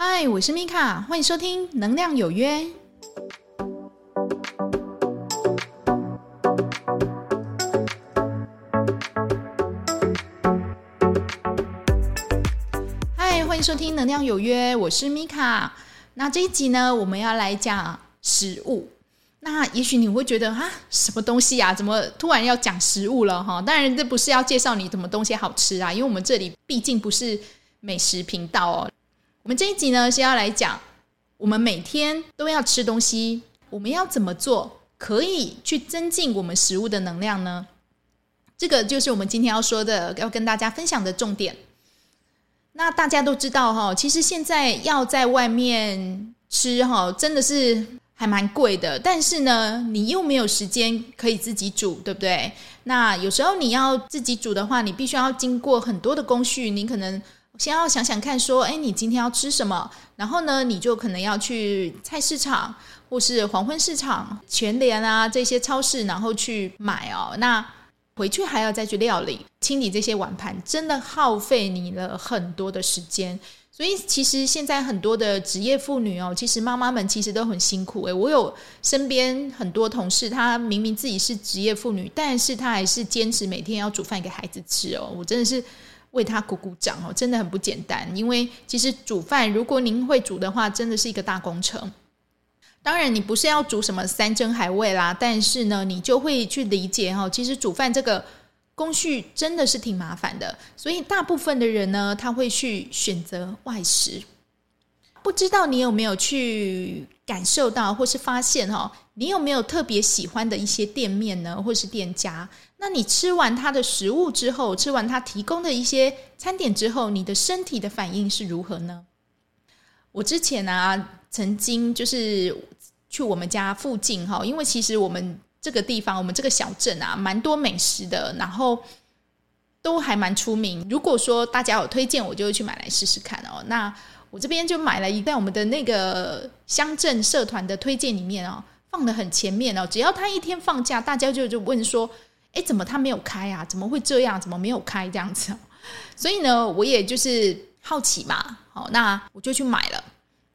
嗨，我是米卡，欢迎收听《能量有约》。嗨，欢迎收听《能量有约》，我是米卡。那这一集呢，我们要来讲食物。那也许你会觉得啊，什么东西、啊？怎么突然要讲食物了哈？当然，这不是要介绍你什么东西好吃啊，因为我们这里毕竟不是美食频道哦。我们这一集呢是要来讲，我们每天都要吃东西，我们要怎么做可以去增进我们食物的能量呢？这个就是我们今天要说的，要跟大家分享的重点。那大家都知道哈，其实现在要在外面吃哈，真的是还蛮贵的。但是呢，你又没有时间可以自己煮，对不对？那有时候你要自己煮的话，你必须要经过很多的工序，你可能。先要想想看，说，哎，你今天要吃什么？然后呢，你就可能要去菜市场，或是黄昏市场、全联啊这些超市，然后去买哦。那回去还要再去料理、清理这些碗盘，真的耗费你了很多的时间。所以，其实现在很多的职业妇女哦，其实妈妈们其实都很辛苦。诶，我有身边很多同事，她明明自己是职业妇女，但是她还是坚持每天要煮饭给孩子吃哦。我真的是。为他鼓鼓掌哦，真的很不简单。因为其实煮饭，如果您会煮的话，真的是一个大工程。当然，你不是要煮什么山珍海味啦，但是呢，你就会去理解哈，其实煮饭这个工序真的是挺麻烦的。所以，大部分的人呢，他会去选择外食。不知道你有没有去感受到，或是发现哈，你有没有特别喜欢的一些店面呢，或是店家？那你吃完他的食物之后，吃完他提供的一些餐点之后，你的身体的反应是如何呢？我之前啊，曾经就是去我们家附近哈，因为其实我们这个地方，我们这个小镇啊，蛮多美食的，然后都还蛮出名。如果说大家有推荐，我就会去买来试试看哦。那我这边就买了一袋，我们的那个乡镇社团的推荐里面哦，放得很前面哦。只要他一天放假，大家就就问说。哎，怎么他没有开啊？怎么会这样？怎么没有开这样子？所以呢，我也就是好奇嘛，好，那我就去买了。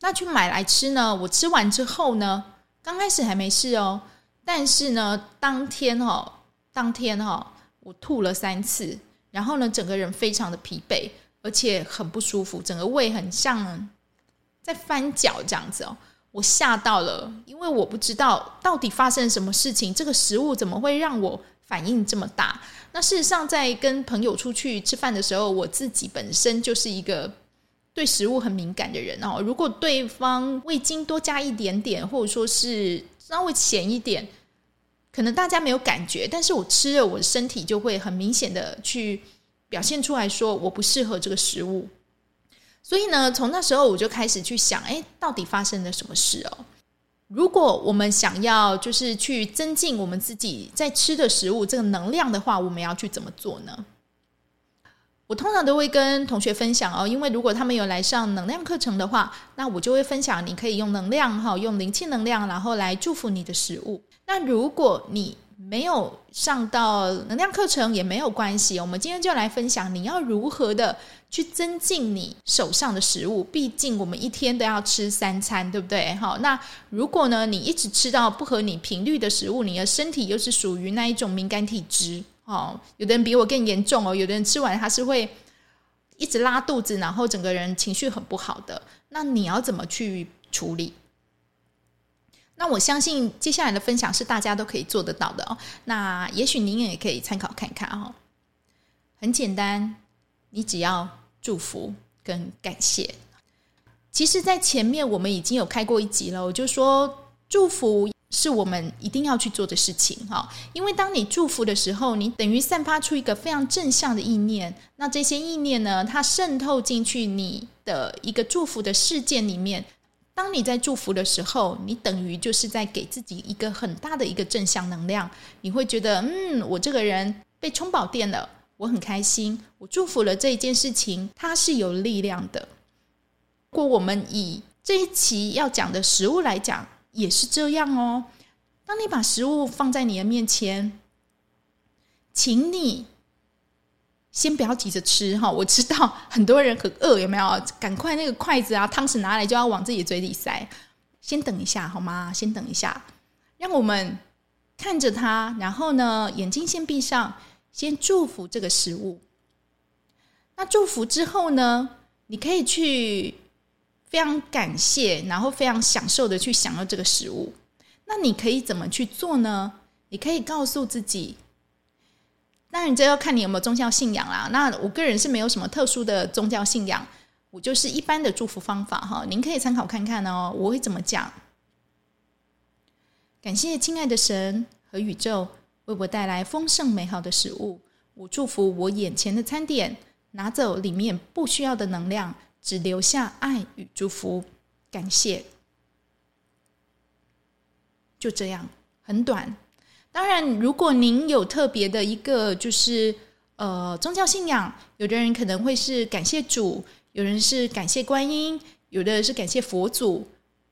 那去买来吃呢？我吃完之后呢，刚开始还没事哦，但是呢，当天哦，当天哦，我吐了三次，然后呢，整个人非常的疲惫，而且很不舒服，整个胃很像在翻搅这样子哦。我吓到了，因为我不知道到底发生什么事情，这个食物怎么会让我反应这么大？那事实上，在跟朋友出去吃饭的时候，我自己本身就是一个对食物很敏感的人哦。如果对方味精多加一点点，或者说是稍微咸一点，可能大家没有感觉，但是我吃了，我的身体就会很明显的去表现出来说我不适合这个食物。所以呢，从那时候我就开始去想，哎，到底发生了什么事哦？如果我们想要就是去增进我们自己在吃的食物这个能量的话，我们要去怎么做呢？我通常都会跟同学分享哦，因为如果他们有来上能量课程的话，那我就会分享，你可以用能量哈，用灵气能量，然后来祝福你的食物。那如果你没有上到能量课程也没有关系，我们今天就来分享你要如何的去增进你手上的食物。毕竟我们一天都要吃三餐，对不对？好，那如果呢，你一直吃到不合你频率的食物，你的身体又是属于那一种敏感体质，哦，有的人比我更严重哦，有的人吃完他是会一直拉肚子，然后整个人情绪很不好的。那你要怎么去处理？那我相信接下来的分享是大家都可以做得到的哦。那也许您也可以参考看看哦。很简单，你只要祝福跟感谢。其实，在前面我们已经有开过一集了，我就说祝福是我们一定要去做的事情哈。因为当你祝福的时候，你等于散发出一个非常正向的意念。那这些意念呢，它渗透进去你的一个祝福的事件里面。当你在祝福的时候，你等于就是在给自己一个很大的一个正向能量。你会觉得，嗯，我这个人被充饱电了，我很开心。我祝福了这一件事情，它是有力量的。如果我们以这一期要讲的食物来讲，也是这样哦。当你把食物放在你的面前，请你先不要急着吃哈，我知道很多人很饿，有没有？赶快那个筷子啊、汤匙拿来就要往自己嘴里塞。先等一下好吗？先等一下，让我们看着它，然后呢，眼睛先闭上，先祝福这个食物。那祝福之后呢，你可以去非常感谢，然后非常享受的去享用这个食物。那你可以怎么去做呢？你可以告诉自己。当然，这要看你有没有宗教信仰啦。那我个人是没有什么特殊的宗教信仰，我就是一般的祝福方法哈。您可以参考看看哦。我会怎么讲？感谢亲爱的神和宇宙为我带来丰盛美好的食物。我祝福我眼前的餐点，拿走里面不需要的能量，只留下爱与祝福。感谢。就这样，很短。当然，如果您有特别的一个就是呃宗教信仰，有的人可能会是感谢主，有人是感谢观音，有的人是感谢佛祖，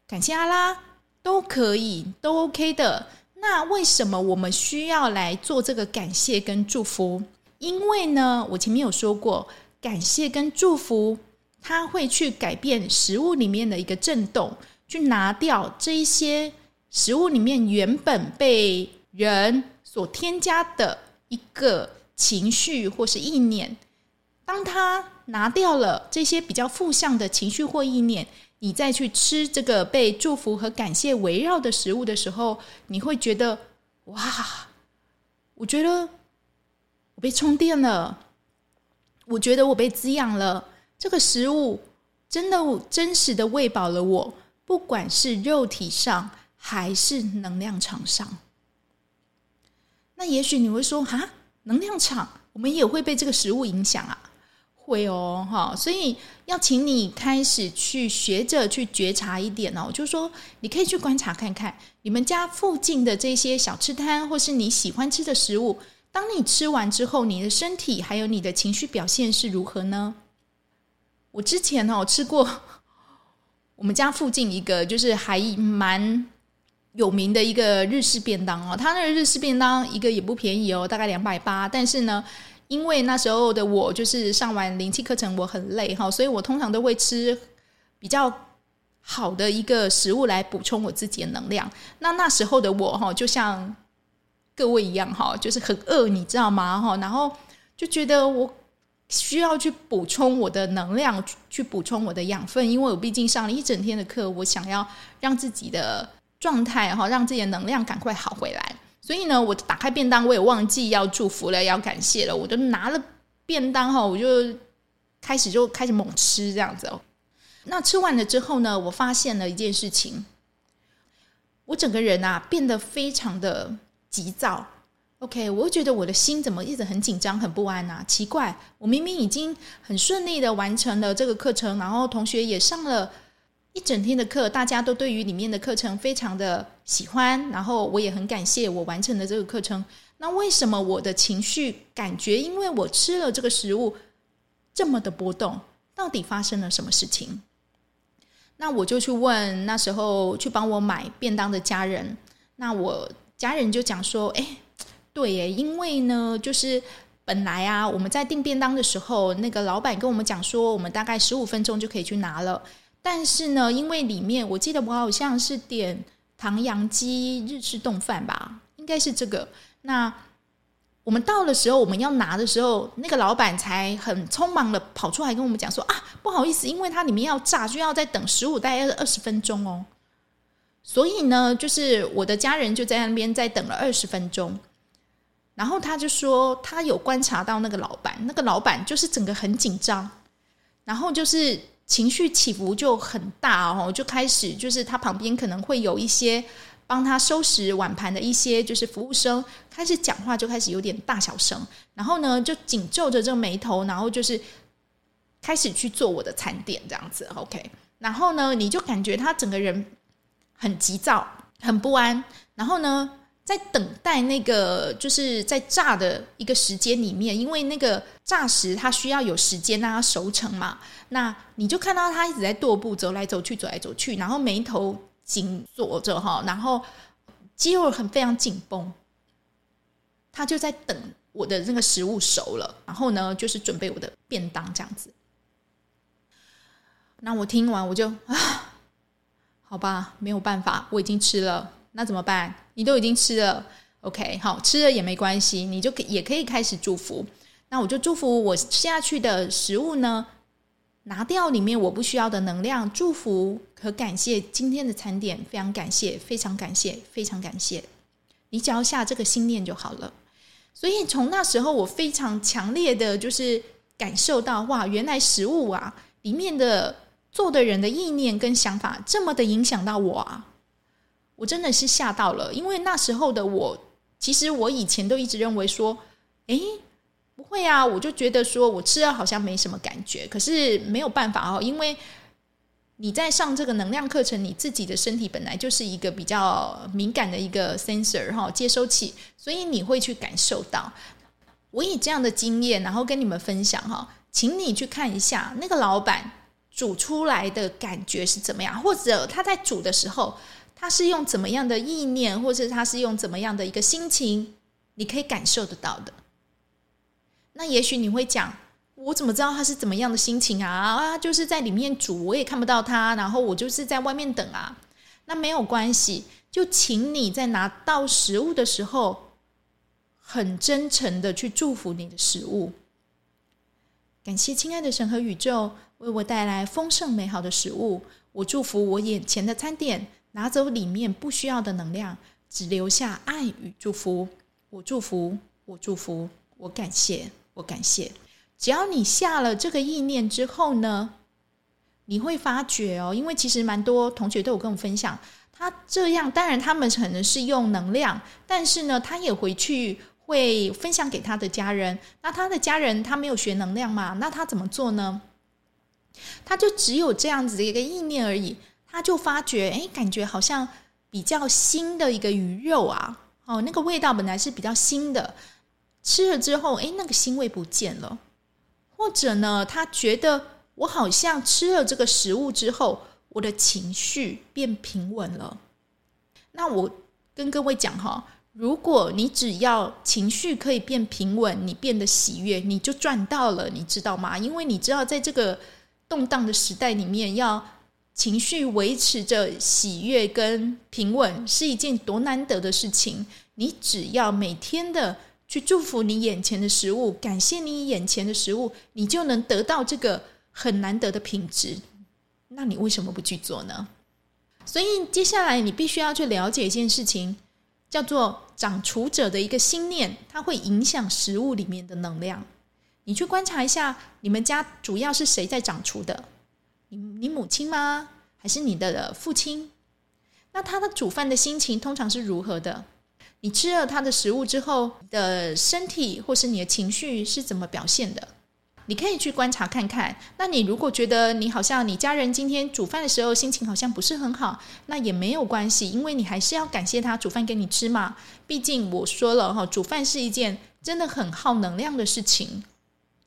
感谢阿拉，都可以，都 OK 的。那为什么我们需要来做这个感谢跟祝福？因为呢，我前面有说过，感谢跟祝福，它会去改变食物里面的一个震动，去拿掉这一些食物里面原本被人所添加的一个情绪或是意念，当他拿掉了这些比较负向的情绪或意念，你再去吃这个被祝福和感谢围绕的食物的时候，你会觉得哇，我觉得我被充电了，我觉得我被滋养了，这个食物真的真实的喂饱了我，不管是肉体上还是能量场上。那也许你会说，哈，能量场，我们也会被这个食物影响啊？会哦，哈，所以要请你开始去学着去觉察一点哦，就是说，你可以去观察看看，你们家附近的这些小吃摊，或是你喜欢吃的食物，当你吃完之后，你的身体还有你的情绪表现是如何呢？我之前哦吃过我们家附近一个，就是还蛮。有名的一个日式便当哦，他那个日式便当一个也不便宜哦，大概两百八。但是呢，因为那时候的我就是上完灵气课程，我很累哈，所以我通常都会吃比较好的一个食物来补充我自己的能量。那那时候的我哈，就像各位一样哈，就是很饿，你知道吗？哈，然后就觉得我需要去补充我的能量，去补充我的养分，因为我毕竟上了一整天的课，我想要让自己的。状态哈，让自己的能量赶快好回来。所以呢，我打开便当，我也忘记要祝福了，要感谢了。我就拿了便当哈，我就开始就开始猛吃这样子哦。那吃完了之后呢，我发现了一件事情，我整个人啊变得非常的急躁。OK，我觉得我的心怎么一直很紧张、很不安啊？奇怪，我明明已经很顺利的完成了这个课程，然后同学也上了。一整天的课，大家都对于里面的课程非常的喜欢，然后我也很感谢我完成了这个课程。那为什么我的情绪感觉，因为我吃了这个食物这么的波动？到底发生了什么事情？那我就去问那时候去帮我买便当的家人。那我家人就讲说：“哎，对耶，因为呢，就是本来啊，我们在订便当的时候，那个老板跟我们讲说，我们大概十五分钟就可以去拿了。”但是呢，因为里面我记得我好像是点唐扬鸡日式冻饭吧，应该是这个。那我们到的时候，我们要拿的时候，那个老板才很匆忙的跑出来跟我们讲说啊，不好意思，因为它里面要炸，就要再等十五到二十分钟哦。所以呢，就是我的家人就在那边再等了二十分钟。然后他就说，他有观察到那个老板，那个老板就是整个很紧张，然后就是。情绪起伏就很大哦，就开始就是他旁边可能会有一些帮他收拾碗盘的一些就是服务生，开始讲话就开始有点大小声，然后呢就紧皱着这个眉头，然后就是开始去做我的餐点这样子，OK，然后呢你就感觉他整个人很急躁、很不安，然后呢。在等待那个就是在炸的一个时间里面，因为那个炸时它需要有时间让它熟成嘛。那你就看到他一直在踱步，走来走去，走来走去，然后眉头紧锁着哈，然后肌肉很非常紧绷。他就在等我的那个食物熟了，然后呢，就是准备我的便当这样子。那我听完我就啊，好吧，没有办法，我已经吃了，那怎么办？你都已经吃了，OK，好，吃了也没关系，你就可也可以开始祝福。那我就祝福我下去的食物呢，拿掉里面我不需要的能量，祝福和感谢今天的餐点，非常感谢，非常感谢，非常感谢。你只要下这个心念就好了。所以从那时候，我非常强烈的就是感受到，哇，原来食物啊里面的做的人的意念跟想法这么的影响到我啊！我真的是吓到了，因为那时候的我，其实我以前都一直认为说，诶，不会啊，我就觉得说我吃了好像没什么感觉，可是没有办法哦，因为。你在上这个能量课程，你自己的身体本来就是一个比较敏感的一个 sensor 哈，接收器，所以你会去感受到。我以这样的经验，然后跟你们分享哈，请你去看一下那个老板煮出来的感觉是怎么样，或者他在煮的时候，他是用怎么样的意念，或者他是用怎么样的一个心情，你可以感受得到的。那也许你会讲。我怎么知道他是怎么样的心情啊？啊，就是在里面煮，我也看不到他，然后我就是在外面等啊。那没有关系，就请你在拿到食物的时候，很真诚的去祝福你的食物。感谢亲爱的神和宇宙为我带来丰盛美好的食物。我祝福我眼前的餐点，拿走里面不需要的能量，只留下爱与祝福。我祝福，我祝福，我感谢，我感谢。只要你下了这个意念之后呢，你会发觉哦，因为其实蛮多同学都有跟我分享，他这样，当然他们可能是用能量，但是呢，他也回去会分享给他的家人。那他的家人他没有学能量嘛？那他怎么做呢？他就只有这样子的一个意念而已，他就发觉，哎，感觉好像比较腥的一个鱼肉啊，哦，那个味道本来是比较腥的，吃了之后，哎，那个腥味不见了。或者呢，他觉得我好像吃了这个食物之后，我的情绪变平稳了。那我跟各位讲哈，如果你只要情绪可以变平稳，你变得喜悦，你就赚到了，你知道吗？因为你知道，在这个动荡的时代里面，要情绪维持着喜悦跟平稳是一件多难得的事情。你只要每天的。去祝福你眼前的食物，感谢你眼前的食物，你就能得到这个很难得的品质。那你为什么不去做呢？所以接下来你必须要去了解一件事情，叫做掌厨者的一个心念，它会影响食物里面的能量。你去观察一下，你们家主要是谁在掌厨的？你你母亲吗？还是你的父亲？那他的煮饭的心情通常是如何的？你吃了他的食物之后，的身体或是你的情绪是怎么表现的？你可以去观察看看。那你如果觉得你好像你家人今天煮饭的时候心情好像不是很好，那也没有关系，因为你还是要感谢他煮饭给你吃嘛。毕竟我说了哈，煮饭是一件真的很耗能量的事情。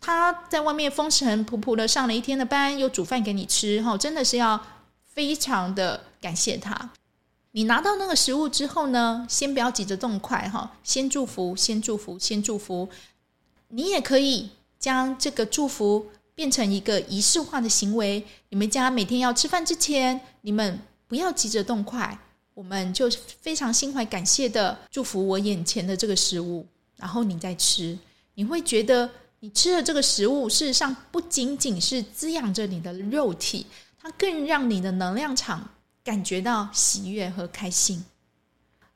他在外面风尘仆仆的上了一天的班，又煮饭给你吃，哈，真的是要非常的感谢他。你拿到那个食物之后呢，先不要急着动筷哈，先祝福，先祝福，先祝福。你也可以将这个祝福变成一个仪式化的行为。你们家每天要吃饭之前，你们不要急着动筷，我们就非常心怀感谢的祝福我眼前的这个食物，然后你再吃，你会觉得你吃了这个食物，事实上不仅仅是滋养着你的肉体，它更让你的能量场。感觉到喜悦和开心。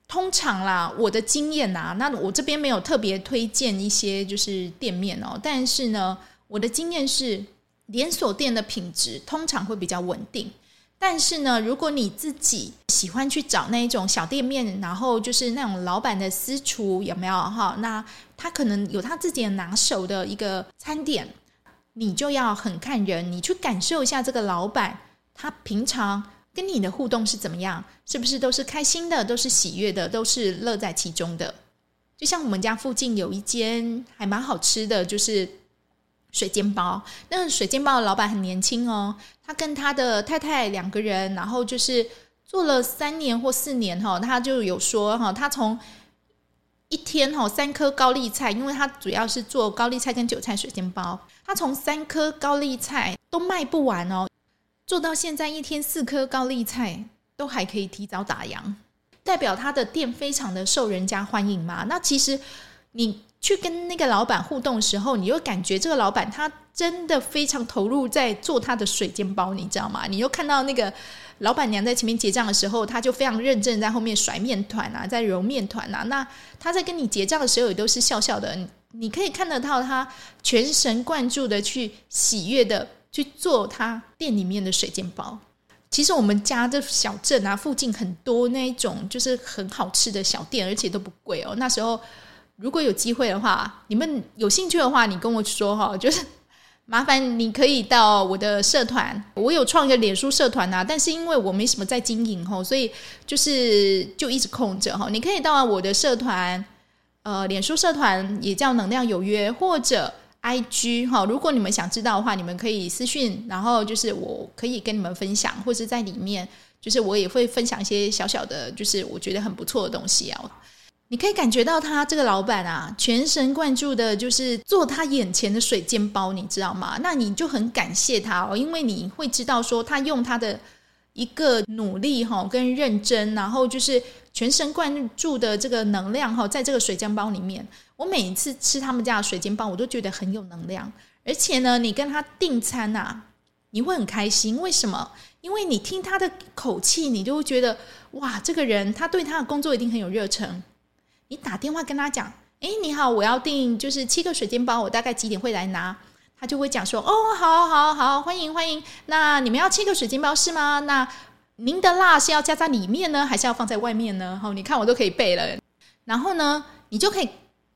通常啦，我的经验呐，那我这边没有特别推荐一些就是店面哦，但是呢，我的经验是连锁店的品质通常会比较稳定。但是呢，如果你自己喜欢去找那一种小店面，然后就是那种老板的私厨有没有哈？那他可能有他自己拿手的一个餐点，你就要很看人，你去感受一下这个老板他平常。跟你的互动是怎么样？是不是都是开心的，都是喜悦的，都是乐在其中的？就像我们家附近有一间还蛮好吃的，就是水煎包。那水煎包的老板很年轻哦，他跟他的太太两个人，然后就是做了三年或四年哈，他就有说哈，他从一天哈三颗高丽菜，因为他主要是做高丽菜跟韭菜水煎包，他从三颗高丽菜都卖不完哦，做到现在一天四颗高丽菜都还可以提早打烊，代表他的店非常的受人家欢迎嘛。那其实你去跟那个老板互动的时候，你又感觉这个老板他真的非常投入在做他的水煎包，你知道吗？你又看到那个。老板娘在前面结账的时候，他就非常认真，在后面甩面团啊，在揉面团啊。那他在跟你结账的时候，也都是笑笑的。你可以看得到他全神贯注的去喜悦的去做他店里面的水煎包。其实我们家这小镇啊，附近很多那一种就是很好吃的小店，而且都不贵哦。那时候如果有机会的话，你们有兴趣的话，你跟我说哈，就是。麻烦你可以到我的社团，我有创一个脸书社团呐，但是因为我没什么在经营吼，所以就是就一直空着哈。你可以到我的社团，呃，脸书社团也叫能量有约，或者 IG 哈。如果你们想知道的话，你们可以私讯，然后就是我可以跟你们分享，或者在里面，就是我也会分享一些小小的，就是我觉得很不错的东西啊。你可以感觉到他这个老板啊，全神贯注的，就是做他眼前的水煎包，你知道吗？那你就很感谢他哦，因为你会知道说，他用他的一个努力哈，跟认真，然后就是全神贯注的这个能量哈，在这个水煎包里面。我每一次吃他们家的水煎包，我都觉得很有能量。而且呢，你跟他订餐啊，你会很开心。为什么？因为你听他的口气，你就会觉得哇，这个人他对他的工作一定很有热忱。你打电话跟他讲，哎，你好，我要订就是七个水煎包，我大概几点会来拿？他就会讲说，哦，好，好，好，欢迎，欢迎。那你们要七个水煎包是吗？那您的辣是要加在里面呢，还是要放在外面呢？好，你看我都可以背了。然后呢，你就可以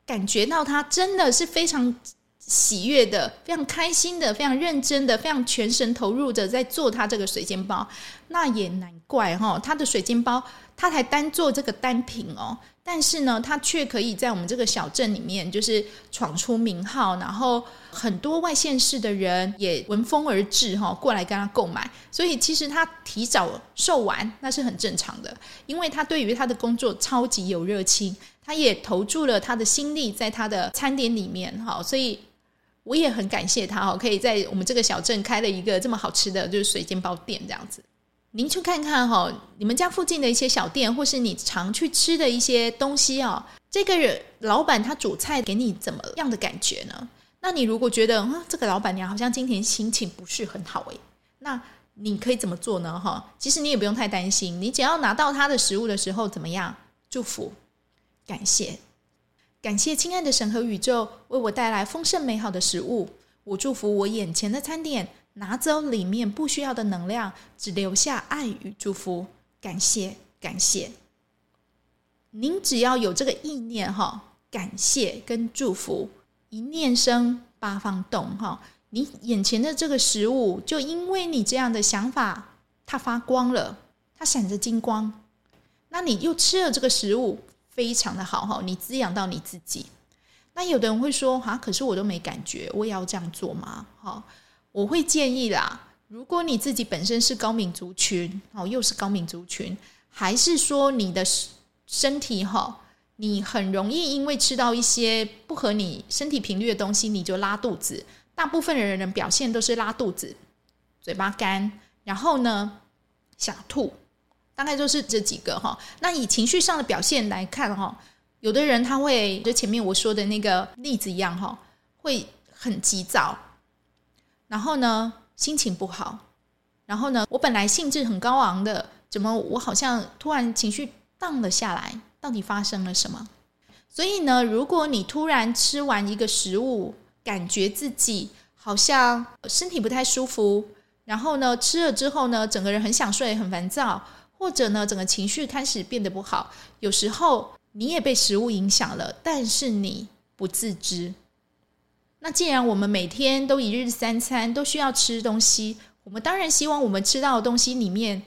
感觉到他真的是非常喜悦的，非常开心的，非常认真的，非常全神投入的在做他这个水煎包。那也难怪哈，他的水煎包他才单做这个单品哦。但是呢，他却可以在我们这个小镇里面，就是闯出名号，然后很多外县市的人也闻风而至哈，过来跟他购买。所以其实他提早售完那是很正常的，因为他对于他的工作超级有热情，他也投注了他的心力在他的餐点里面哈。所以我也很感谢他哈，可以在我们这个小镇开了一个这么好吃的就是水煎包店这样子。您去看看哈，你们家附近的一些小店，或是你常去吃的一些东西哦，这个人老板他煮菜给你怎么样的感觉呢？那你如果觉得啊，这个老板娘好像今天心情不是很好诶，那你可以怎么做呢？哈，其实你也不用太担心，你只要拿到他的食物的时候怎么样？祝福、感谢、感谢亲爱的神和宇宙为我带来丰盛美好的食物，我祝福我眼前的餐点。拿走里面不需要的能量，只留下爱与祝福。感谢，感谢。您只要有这个意念哈，感谢跟祝福，一念生八方动哈。你眼前的这个食物，就因为你这样的想法，它发光了，它闪着金光。那你又吃了这个食物，非常的好哈，你滋养到你自己。那有的人会说哈，可是我都没感觉，我也要这样做吗？哈。我会建议啦，如果你自己本身是高敏族群，哦，又是高敏族群，还是说你的身体哈，你很容易因为吃到一些不合你身体频率的东西，你就拉肚子。大部分的人的表现都是拉肚子、嘴巴干，然后呢想吐，大概就是这几个哈。那以情绪上的表现来看哈，有的人他会就前面我说的那个例子一样哈，会很急躁。然后呢，心情不好。然后呢，我本来兴致很高昂的，怎么我好像突然情绪荡了下来？到底发生了什么？所以呢，如果你突然吃完一个食物，感觉自己好像身体不太舒服，然后呢，吃了之后呢，整个人很想睡，很烦躁，或者呢，整个情绪开始变得不好。有时候你也被食物影响了，但是你不自知。那既然我们每天都一日三餐都需要吃东西，我们当然希望我们吃到的东西里面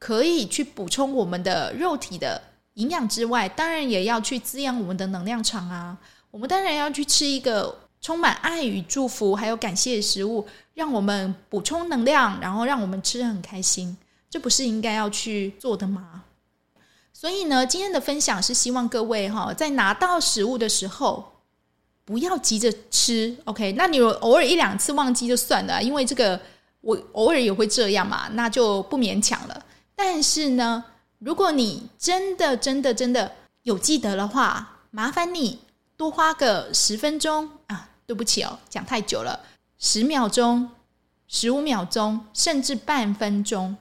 可以去补充我们的肉体的营养之外，当然也要去滋养我们的能量场啊。我们当然要去吃一个充满爱与祝福还有感谢的食物，让我们补充能量，然后让我们吃的很开心，这不是应该要去做的吗？所以呢，今天的分享是希望各位哈，在拿到食物的时候，不要急着吃。OK，那你偶尔一两次忘记就算了，因为这个我偶尔也会这样嘛，那就不勉强了。但是呢，如果你真的、真的、真的有记得的话，麻烦你多花个十分钟啊，对不起哦，讲太久了，十秒钟、十五秒钟，甚至半分钟，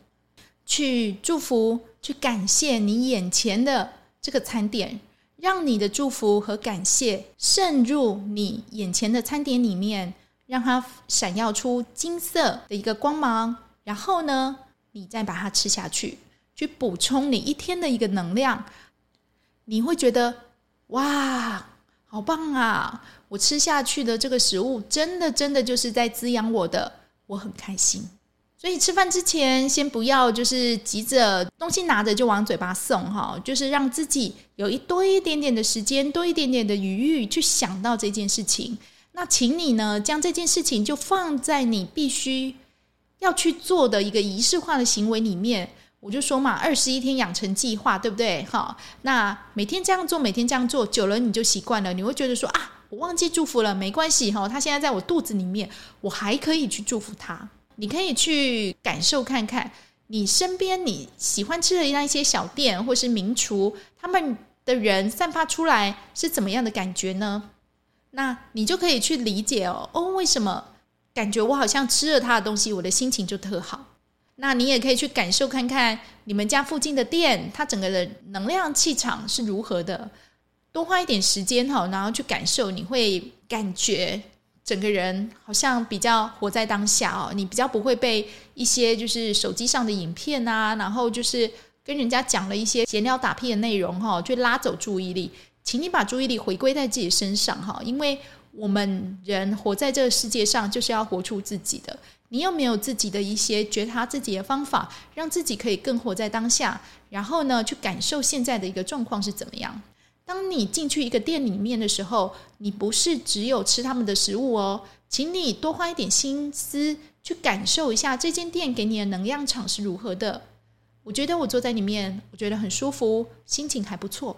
去祝福。去感谢你眼前的这个餐点，让你的祝福和感谢渗入你眼前的餐点里面，让它闪耀出金色的一个光芒。然后呢，你再把它吃下去，去补充你一天的一个能量。你会觉得哇，好棒啊！我吃下去的这个食物，真的真的就是在滋养我的，我很开心。所以吃饭之前，先不要就是急着东西拿着就往嘴巴送哈，就是让自己有一多一点点的时间，多一点点的余裕去想到这件事情。那请你呢，将这件事情就放在你必须要去做的一个仪式化的行为里面。我就说嘛，二十一天养成计划，对不对？好，那每天这样做，每天这样做，久了你就习惯了，你会觉得说啊，我忘记祝福了，没关系哈，他现在在我肚子里面，我还可以去祝福他。你可以去感受看看，你身边你喜欢吃的那一些小店或是名厨，他们的人散发出来是怎么样的感觉呢？那你就可以去理解哦，哦，为什么感觉我好像吃了他的东西，我的心情就特好？那你也可以去感受看看你们家附近的店，它整个的能量气场是如何的。多花一点时间哈，然后去感受，你会感觉。整个人好像比较活在当下哦，你比较不会被一些就是手机上的影片啊，然后就是跟人家讲了一些闲聊打屁的内容哈，去拉走注意力。请你把注意力回归在自己身上哈，因为我们人活在这个世界上就是要活出自己的。你有没有自己的一些觉察自己的方法，让自己可以更活在当下？然后呢，去感受现在的一个状况是怎么样？当你进去一个店里面的时候，你不是只有吃他们的食物哦，请你多花一点心思去感受一下这间店给你的能量场是如何的。我觉得我坐在里面，我觉得很舒服，心情还不错。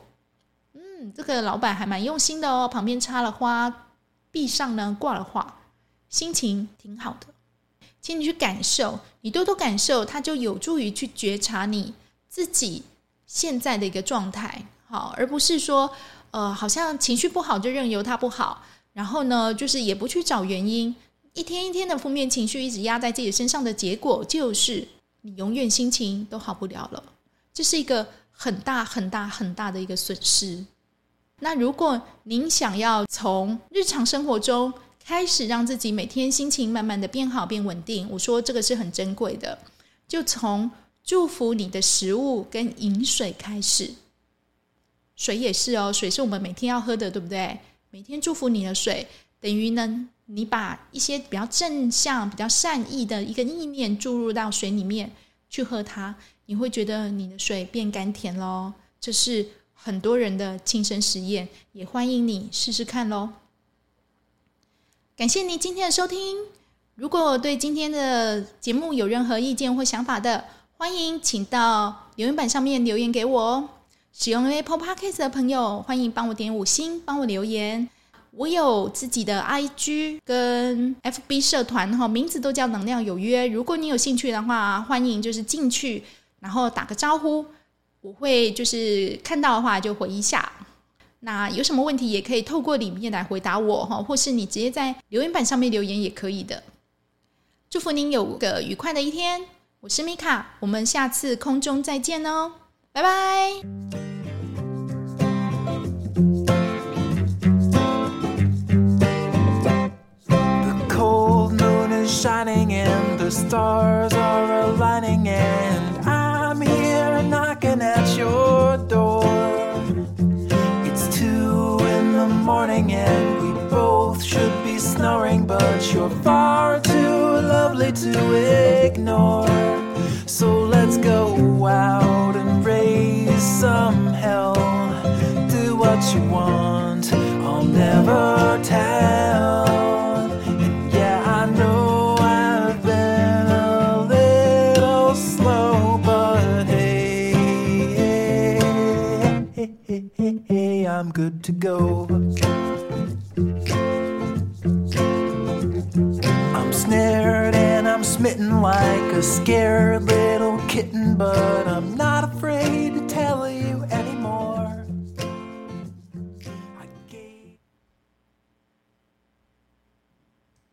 嗯，这个老板还蛮用心的哦，旁边插了花，壁上呢挂了画，心情挺好的。请你去感受，你多多感受，它就有助于去觉察你自己现在的一个状态。好，而不是说，呃，好像情绪不好就任由它不好，然后呢，就是也不去找原因，一天一天的负面情绪一直压在自己身上的结果，就是你永远心情都好不了了。这是一个很大很大很大的一个损失。那如果您想要从日常生活中开始让自己每天心情慢慢的变好变稳定，我说这个是很珍贵的，就从祝福你的食物跟饮水开始。水也是哦，水是我们每天要喝的，对不对？每天祝福你的水，等于呢，你把一些比较正向、比较善意的一个意念注入到水里面去喝它，你会觉得你的水变甘甜喽。这是很多人的亲身实验，也欢迎你试试看喽。感谢你今天的收听。如果对今天的节目有任何意见或想法的，欢迎请到留言板上面留言给我哦。使用 Apple Podcast 的朋友，欢迎帮我点五星，帮我留言。我有自己的 IG 跟 FB 社团哈，名字都叫能量有约。如果你有兴趣的话，欢迎就是进去，然后打个招呼，我会就是看到的话就回一下。那有什么问题也可以透过里面来回答我哈，或是你直接在留言板上面留言也可以的。祝福您有个愉快的一天，我是米卡，我们下次空中再见哦，拜拜。The stars are aligning and I'm here knocking at your door. It's two in the morning and we both should be snoring, but you're far too lovely to ignore. you want, I'll never tell. And yeah, I know I've been a little slow, but hey, hey, hey, hey, hey I'm good to go. I'm snared and I'm smitten like a scare.